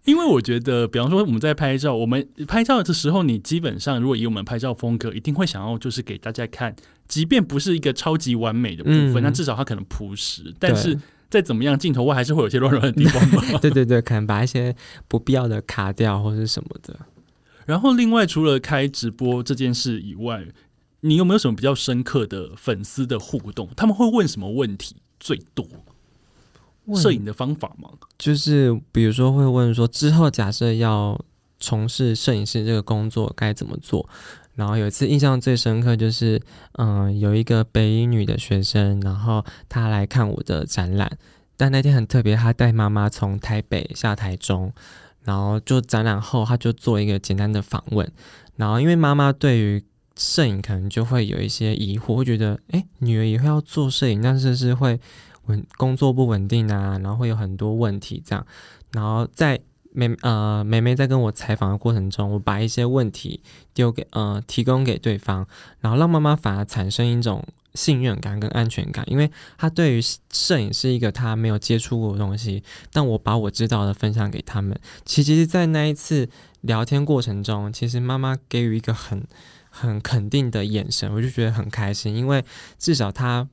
Speaker 1: 因为我觉得，比方说我们在拍照，我们拍照的时候，你基本上如果以我们拍照风格，一定会想要就是给大家看，即便不是一个超级完美的部分，那至少它可能朴实，但是。再怎么样，镜头外还是会有些乱乱的地方
Speaker 2: 嘛。对对对，可能把一些不必要的卡掉或者什么的。
Speaker 1: 然后，另外除了开直播这件事以外，你有没有什么比较深刻的粉丝的互动？他们会问什么问题最多？摄影的方法吗？
Speaker 2: 就是比如说会问说，之后假设要从事摄影师这个工作该怎么做？然后有一次印象最深刻就是，嗯，有一个北医女的学生，然后她来看我的展览，但那天很特别，她带妈妈从台北下台中，然后就展览后，她就做一个简单的访问，然后因为妈妈对于摄影可能就会有一些疑惑，会觉得，哎，女儿以后要做摄影，但是是会稳工作不稳定啊，然后会有很多问题这样，然后在。妹呃，妹妹在跟我采访的过程中，我把一些问题丢给呃，提供给对方，然后让妈妈反而产生一种信任感跟安全感，因为她对于摄影是一个她没有接触过的东西，但我把我知道的分享给他们。其实，在那一次聊天过程中，其实妈妈给予一个很很肯定的眼神，我就觉得很开心，因为至少她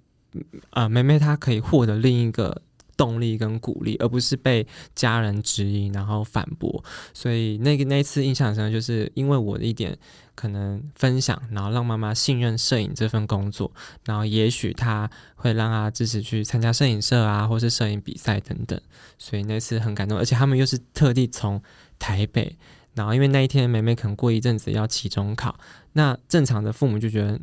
Speaker 2: 呃，妹妹她可以获得另一个。动力跟鼓励，而不是被家人质疑然后反驳。所以那个那次印象深，就是因为我的一点可能分享，然后让妈妈信任摄影这份工作，然后也许她会让她支持去参加摄影社啊，或是摄影比赛等等。所以那次很感动，而且他们又是特地从台北，然后因为那一天妹妹可能过一阵子要期中考，那正常的父母就觉得。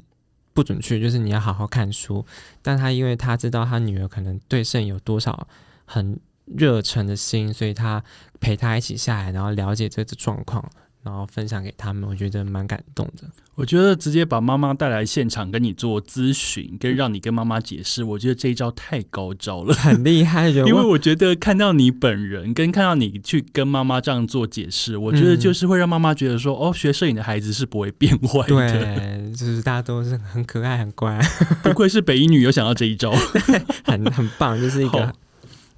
Speaker 2: 不准确，就是你要好好看书。但他因为他知道他女儿可能对肾有多少很热忱的心，所以他陪他一起下来，然后了解这个状况。然后分享给他们，我觉得蛮感动的。
Speaker 1: 我觉得直接把妈妈带来现场跟你做咨询，跟让你跟妈妈解释，我觉得这一招太高招了，
Speaker 2: 很厉害。
Speaker 1: 因为我觉得看到你本人跟看到你去跟妈妈这样做解释，我觉得就是会让妈妈觉得说，哦，学摄影的孩子是不会变坏的。
Speaker 2: 对，就是大家都是很可爱、很乖。
Speaker 1: 不愧是北医女，有想到这一招，
Speaker 2: 很很棒，就是一个。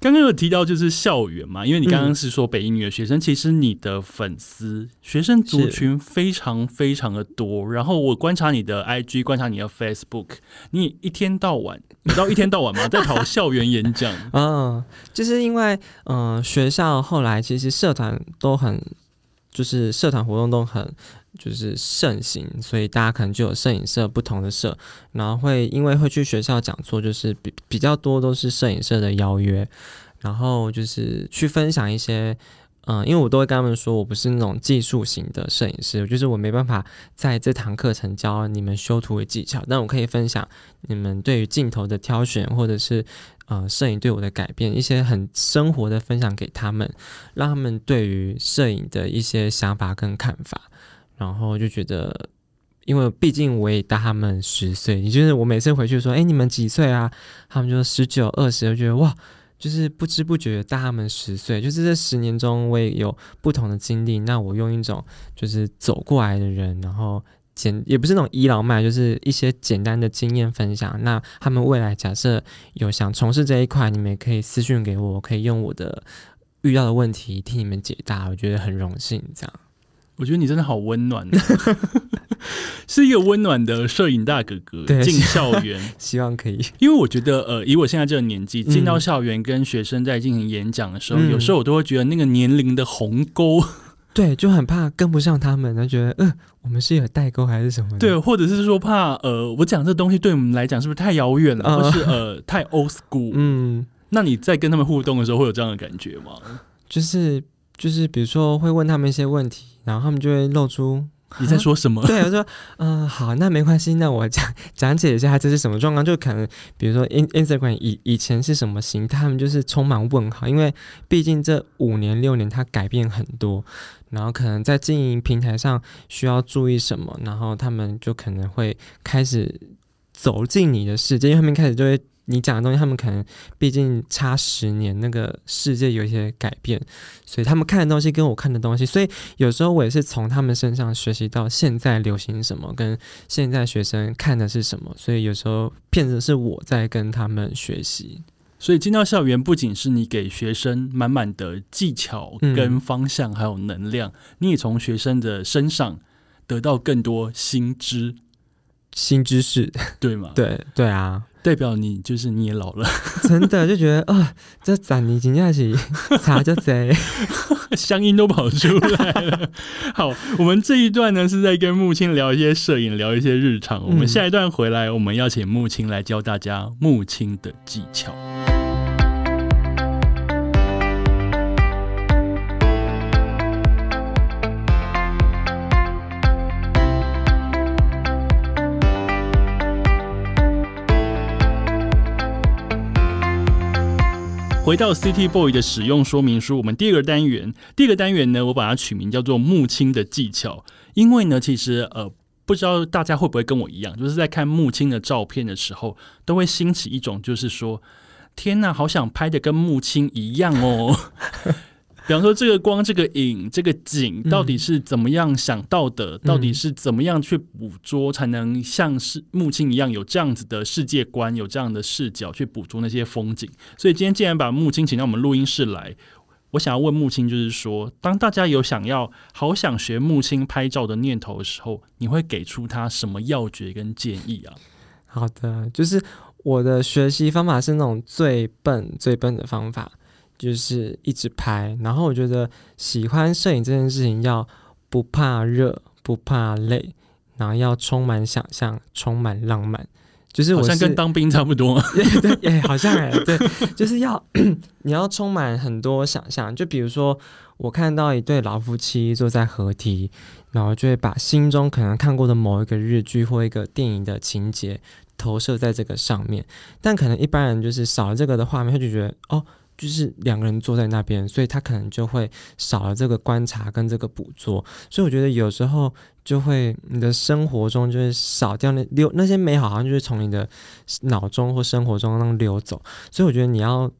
Speaker 1: 刚刚有提到就是校园嘛，因为你刚刚是说北一女的学生，其实你的粉丝学生族群非常非常的多。然后我观察你的 IG，观察你的 Facebook，你一天到晚，你知道一天到晚吗？在跑校园演讲。
Speaker 2: 嗯，就是因为嗯，学校后来其实社团都很，就是社团活动都很。就是盛行，所以大家可能就有摄影社不同的社，然后会因为会去学校讲座，就是比比较多都是摄影社的邀约，然后就是去分享一些，嗯，因为我都会跟他们说，我不是那种技术型的摄影师，就是我没办法在这堂课程教你们修图的技巧，但我可以分享你们对于镜头的挑选，或者是呃摄影对我的改变，一些很生活的分享给他们，让他们对于摄影的一些想法跟看法。然后就觉得，因为毕竟我也大他们十岁，也就是我每次回去说，哎，你们几岁啊？他们就十九、二十，就觉得哇，就是不知不觉大他们十岁。就是这十年中，我也有不同的经历。那我用一种就是走过来的人，然后。简也不是那种倚老卖，就是一些简单的经验分享。那他们未来假设有想从事这一块，你们也可以私信给我，可以用我的遇到的问题替你们解答。我觉得很荣幸，这样。
Speaker 1: 我觉得你真的好温暖，是一个温暖的摄影大哥哥。进校园，
Speaker 2: 希望可以。
Speaker 1: 因为我觉得，呃，以我现在这个年纪，进到校园跟学生在进行演讲的时候，有时候我都会觉得那个年龄的鸿沟。
Speaker 2: 对，就很怕跟不上他们，他觉得，呃，我们是有代沟还是什么？
Speaker 1: 对，或者是说怕，呃，我讲这东西对我们来讲是不是太遥远了，或是呃太 old school？嗯，那你在跟他们互动的时候会有这样的感觉吗？
Speaker 2: 就是就是，比如说会问他们一些问题，然后他们就会露出。
Speaker 1: 你在说什么？
Speaker 2: 对，我说，嗯，好，那没关系，那我讲讲解一下这是什么状况。就可能，比如说，in Instagram 以以前是什么形态，他们就是充满问号，因为毕竟这五年六年它改变很多，然后可能在经营平台上需要注意什么，然后他们就可能会开始走进你的世界，因为他们开始就会。你讲的东西，他们可能毕竟差十年，那个世界有一些改变，所以他们看的东西跟我看的东西，所以有时候我也是从他们身上学习到现在流行什么，跟现在学生看的是什么，所以有时候骗子是我在跟他们学习。
Speaker 1: 所以进到校园，不仅是你给学生满满的技巧跟方向，还有能量，你也从学生的身上得到更多新知、
Speaker 2: 新知识，
Speaker 1: 对吗？
Speaker 2: 对对啊。
Speaker 1: 代表你就是你也老了，
Speaker 2: 真的就觉得啊，这攒你今天起查就贼，
Speaker 1: 乡音都跑出来了。好，我们这一段呢是在跟木青聊一些摄影，聊一些日常。我们下一段回来，我们要请木青来教大家木青的技巧。回到 City Boy 的使用说明书，我们第二个单元，第二个单元呢，我把它取名叫做“木青的技巧”，因为呢，其实呃，不知道大家会不会跟我一样，就是在看木青的照片的时候，都会兴起一种，就是说，天呐，好想拍的跟木青一样哦。比方说，这个光、这个影、这个景，到底是怎么样想到的？到底是怎么样去捕捉，才能像是木青一样有这样子的世界观，有这样的视角去捕捉那些风景？所以今天既然把木青请到我们录音室来，我想要问木青，就是说，当大家有想要好想学木青拍照的念头的时候，你会给出他什么要诀跟建议啊？
Speaker 2: 好的，就是我的学习方法是那种最笨、最笨的方法。就是一直拍，然后我觉得喜欢摄影这件事情要不怕热，不怕累，然后要充满想象，充满浪漫。就是
Speaker 1: 好像跟当兵差不多，
Speaker 2: 对，哎，好像哎，对，就是要 你要充满很多想象。就比如说，我看到一对老夫妻坐在河堤，然后就会把心中可能看过的某一个日剧或一个电影的情节投射在这个上面。但可能一般人就是少了这个的画面，他就觉得哦。就是两个人坐在那边，所以他可能就会少了这个观察跟这个捕捉，所以我觉得有时候就会你的生活中就会少掉那流那些美好，好像就是从你的脑中或生活中那流走，所以我觉得你要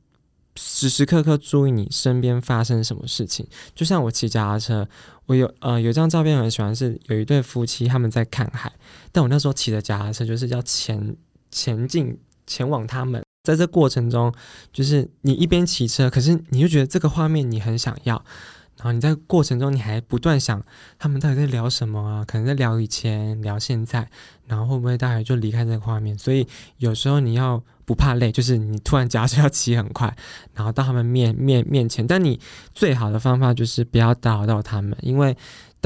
Speaker 2: 时时刻刻注意你身边发生什么事情。就像我骑脚踏车，我有呃有张照片很喜欢，是有一对夫妻他们在看海，但我那时候骑的脚踏车就是要前前 进前往他们。在这过程中，就是你一边骑车，可是你就觉得这个画面你很想要，然后你在过程中你还不断想他们到底在聊什么啊？可能在聊以前，聊现在，然后会不会大概就离开这个画面？所以有时候你要不怕累，就是你突然假设要骑很快，然后到他们面面面前，但你最好的方法就是不要打扰到他们，因为。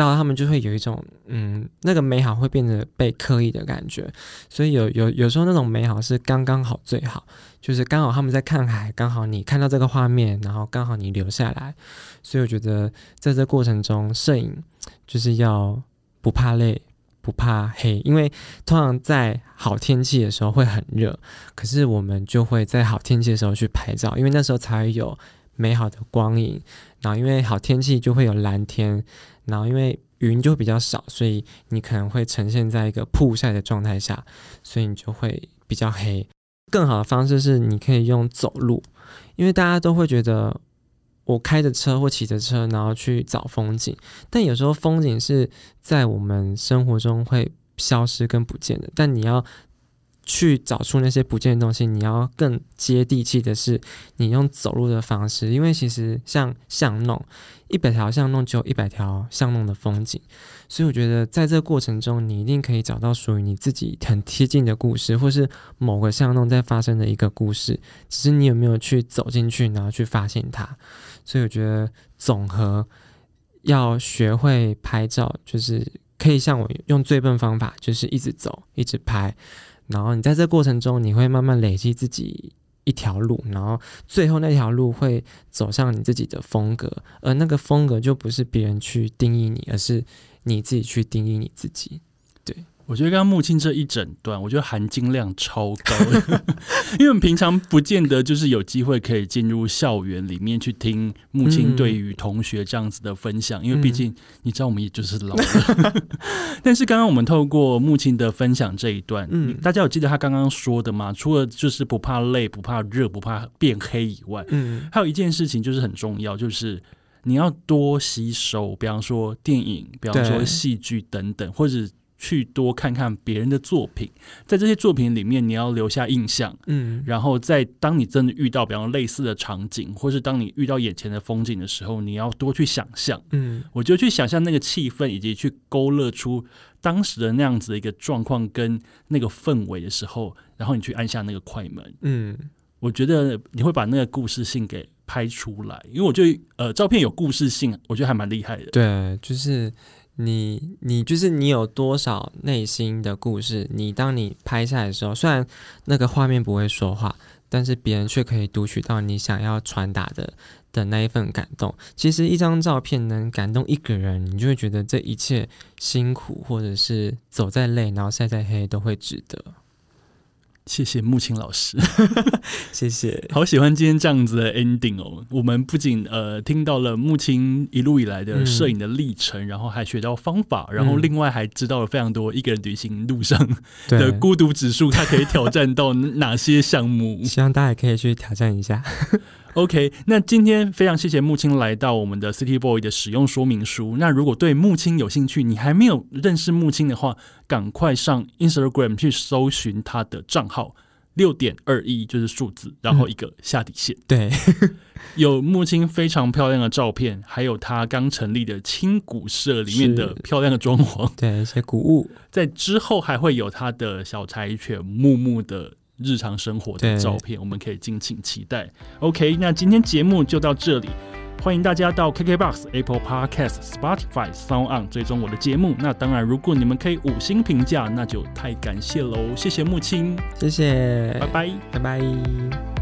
Speaker 2: 到他们就会有一种，嗯，那个美好会变得被刻意的感觉，所以有有有时候那种美好是刚刚好最好，就是刚好他们在看海，刚好你看到这个画面，然后刚好你留下来，所以我觉得在这过程中，摄影就是要不怕累，不怕黑，因为通常在好天气的时候会很热，可是我们就会在好天气的时候去拍照，因为那时候才有美好的光影，然后因为好天气就会有蓝天。然后，因为云就比较少，所以你可能会呈现在一个曝晒的状态下，所以你就会比较黑。更好的方式是你可以用走路，因为大家都会觉得我开着车或骑着车，然后去找风景，但有时候风景是在我们生活中会消失跟不见的，但你要。去找出那些不见的东西，你要更接地气的是，你用走路的方式，因为其实像巷弄，一百条巷弄就有一百条巷弄的风景，所以我觉得在这个过程中，你一定可以找到属于你自己很贴近的故事，或是某个巷弄在发生的一个故事，只是你有没有去走进去，然后去发现它。所以我觉得总和要学会拍照，就是可以像我用最笨方法，就是一直走，一直拍。然后你在这过程中，你会慢慢累积自己一条路，然后最后那条路会走向你自己的风格，而那个风格就不是别人去定义你，而是你自己去定义你自己。
Speaker 1: 我觉得刚刚木青这一整段，我觉得含金量超高，因为我们平常不见得就是有机会可以进入校园里面去听木青对于同学这样子的分享，因为毕竟你知道我们也就是老了。但是刚刚我们透过木青的分享这一段，嗯，大家有记得他刚刚说的吗？除了就是不怕累、不怕热、不怕变黑以外，嗯，还有一件事情就是很重要，就是你要多吸收，比方说电影，比方说戏剧等等，或者。去多看看别人的作品，在这些作品里面，你要留下印象。嗯，然后在当你真的遇到比方类似的场景，或是当你遇到眼前的风景的时候，你要多去想象。嗯，我觉得去想象那个气氛，以及去勾勒出当时的那样子的一个状况跟那个氛围的时候，然后你去按下那个快门。嗯，我觉得你会把那个故事性给拍出来，因为我觉得呃，照片有故事性，我觉得还蛮厉害的。
Speaker 2: 对，就是。你你就是你有多少内心的故事？你当你拍下来的时候，虽然那个画面不会说话，但是别人却可以读取到你想要传达的的那一份感动。其实一张照片能感动一个人，你就会觉得这一切辛苦，或者是走再累，然后晒再黑，都会值得。
Speaker 1: 谢谢木青老师，
Speaker 2: 谢谢，
Speaker 1: 好喜欢今天这样子的 ending 哦。我们不仅呃听到了木青一路以来的摄影的历程，然后还学到方法，然后另外还知道了非常多一个人旅行路上的孤独指数，他可以挑战到哪些项目。
Speaker 2: 希望大家也可以去挑战一下。
Speaker 1: OK，那今天非常谢谢木青来到我们的 City Boy 的使用说明书。那如果对木青有兴趣，你还没有认识木青的话，赶快上 Instagram 去搜寻他的账号，六点二一就是数字，然后一个下底线。
Speaker 2: 对，
Speaker 1: 有木青非常漂亮的照片，还有他刚成立的青古社里面的漂亮的装潢，
Speaker 2: 对一些古物。
Speaker 1: 在之后还会有他的小柴犬木木的。日常生活的照片，我们可以敬请期待。OK，那今天节目就到这里，欢迎大家到 KKBOX、Apple Podcast、Spotify、Sound On 追踪我的节目。那当然，如果你们可以五星评价，那就太感谢喽！谢谢木青，
Speaker 2: 谢谢，
Speaker 1: 拜拜，
Speaker 2: 拜拜。